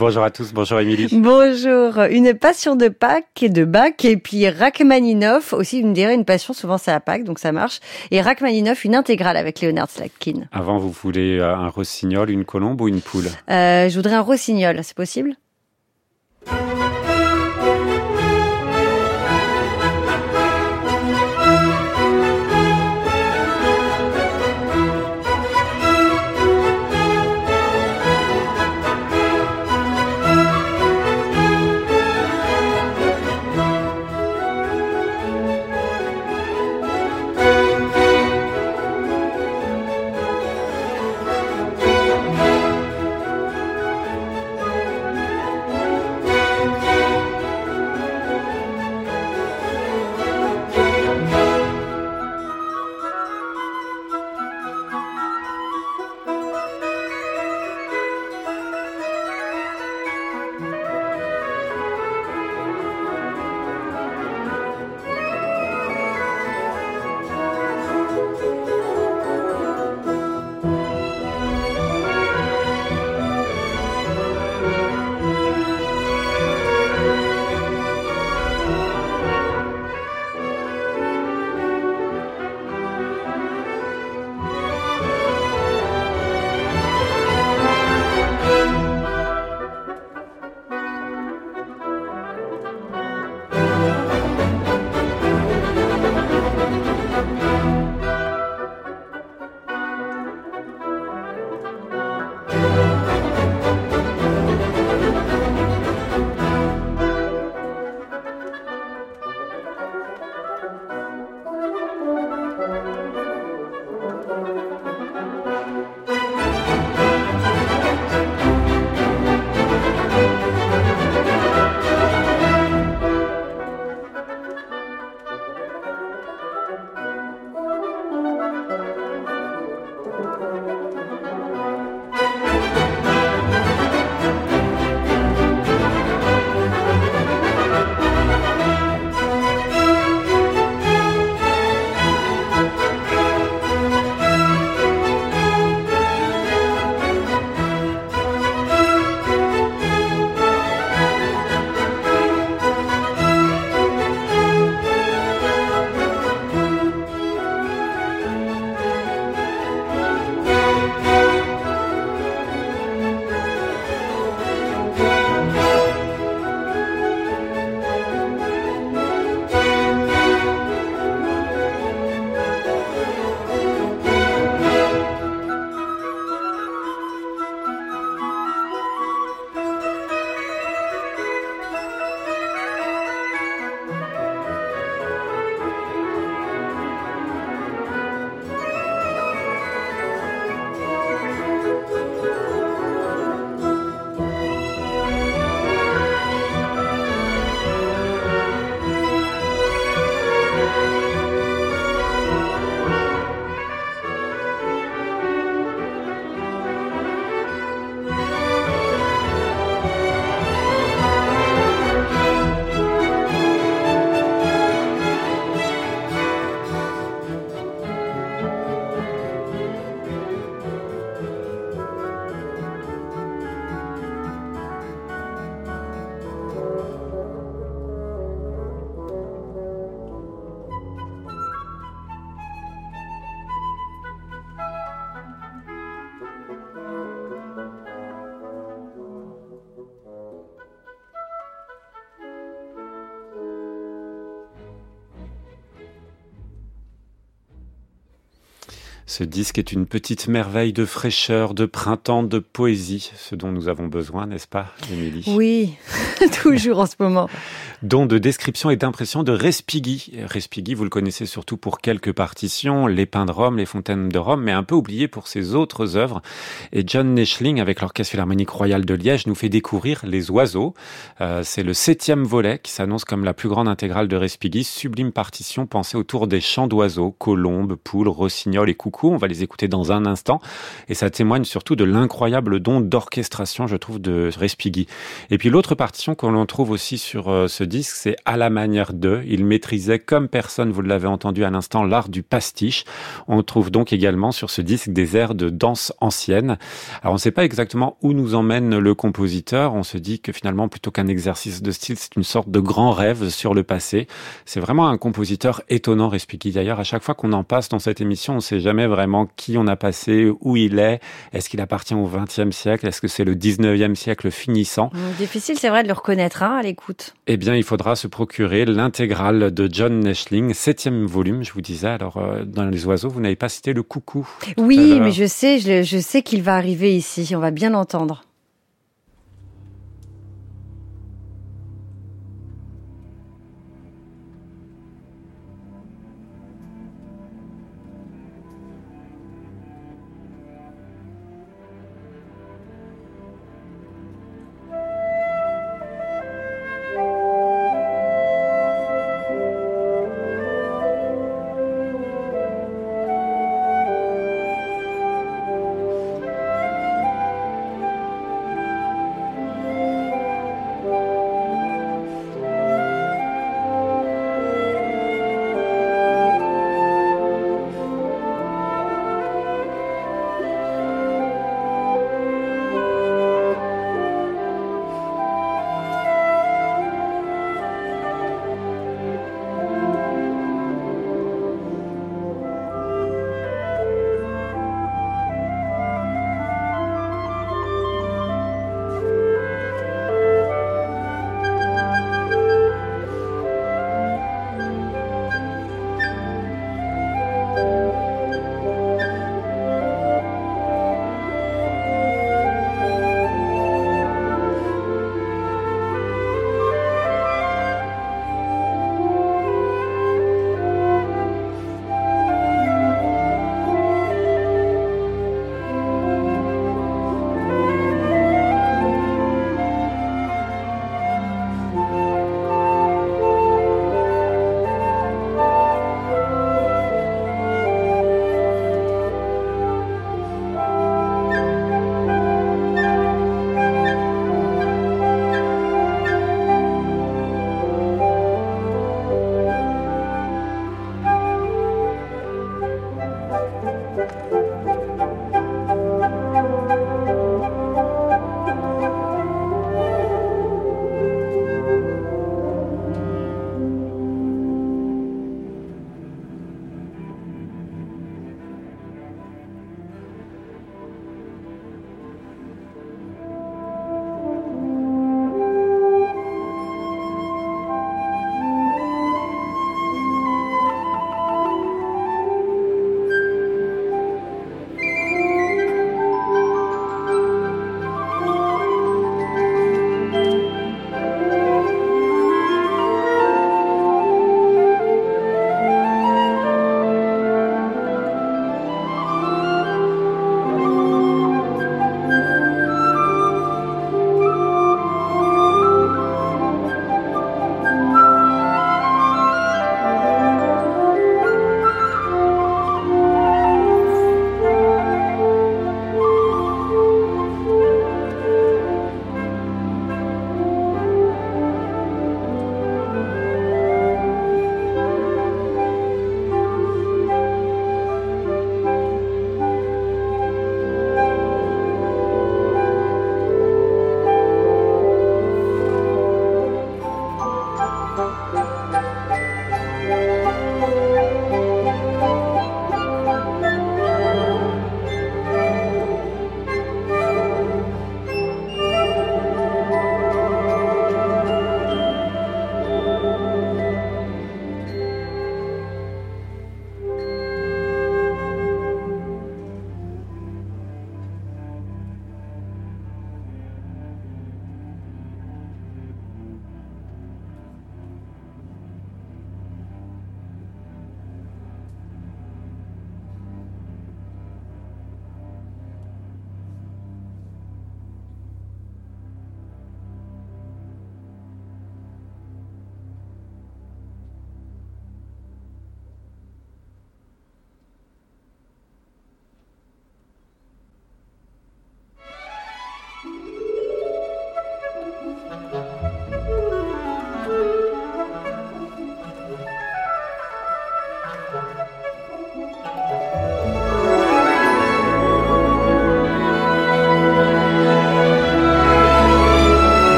Bonjour à tous, bonjour Émilie. Bonjour, une passion de Pâques et de Bach et puis Rachmaninoff aussi, vous me direz une passion, souvent c'est à Pâques donc ça marche. Et Rachmaninoff, une intégrale avec Leonard Slatkin. Avant, vous voulez euh, un rossignol, une colombe ou une poule? Euh, Je voudrais un rossignol, c'est possible? Ce disque est une petite merveille de fraîcheur, de printemps, de poésie, ce dont nous avons besoin, n'est-ce pas, Émilie? Oui, toujours en ce moment. Dont de description et d'impression de Respighi. Respighi, vous le connaissez surtout pour quelques partitions, Les Pins de Rome, Les Fontaines de Rome, mais un peu oublié pour ses autres œuvres. Et John Neschling, avec l'Orchestre Philharmonique Royal de Liège, nous fait découvrir Les Oiseaux. Euh, c'est le septième volet qui s'annonce comme la plus grande intégrale de Respighi, sublime partition pensée autour des chants d'oiseaux, colombes, poules, rossignols et coucou On va les écouter dans un instant. Et ça témoigne surtout de l'incroyable don d'orchestration, je trouve, de Respighi. Et puis l'autre partition qu'on l'on trouve aussi sur euh, ce disque, c'est à la manière de. Il maîtrisait comme personne, vous l'avez entendu à l'instant, l'art du pastiche. On trouve donc également sur ce disque des airs de danse ancienne. Alors on ne sait pas exactement où nous emmène le compositeur. On se dit que finalement, plutôt qu'un exercice de style, c'est une sorte de grand rêve sur le passé. C'est vraiment un compositeur étonnant, Respighi. D'ailleurs, à chaque fois qu'on en passe dans cette émission, on ne sait jamais vraiment qui on a passé, où il est. Est-ce qu'il appartient au XXe siècle? Est-ce que c'est le XIXe siècle finissant? Difficile, c'est vrai, de le reconnaître hein, à l'écoute. Eh bien, il faudra se procurer l'intégrale de John Neschling, septième volume, je vous disais. Alors, euh, dans les oiseaux, vous n'avez pas cité le coucou. Oui, mais je sais, je, je sais qu'il va arriver ici. On va bien l'entendre.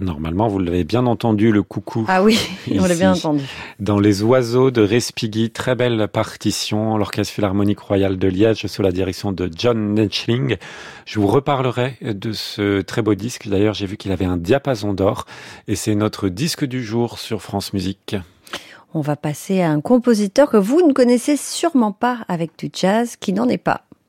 Vous l'avez bien entendu, le coucou. Ah oui, on l'a bien entendu. Dans Les Oiseaux de Respighi, très belle partition, l'Orchestre Philharmonique Royal de Liège sous la direction de John Netchling. Je vous reparlerai de ce très beau disque. D'ailleurs, j'ai vu qu'il avait un diapason d'or et c'est notre disque du jour sur France Musique. On va passer à un compositeur que vous ne connaissez sûrement pas avec du jazz, qui n'en est pas.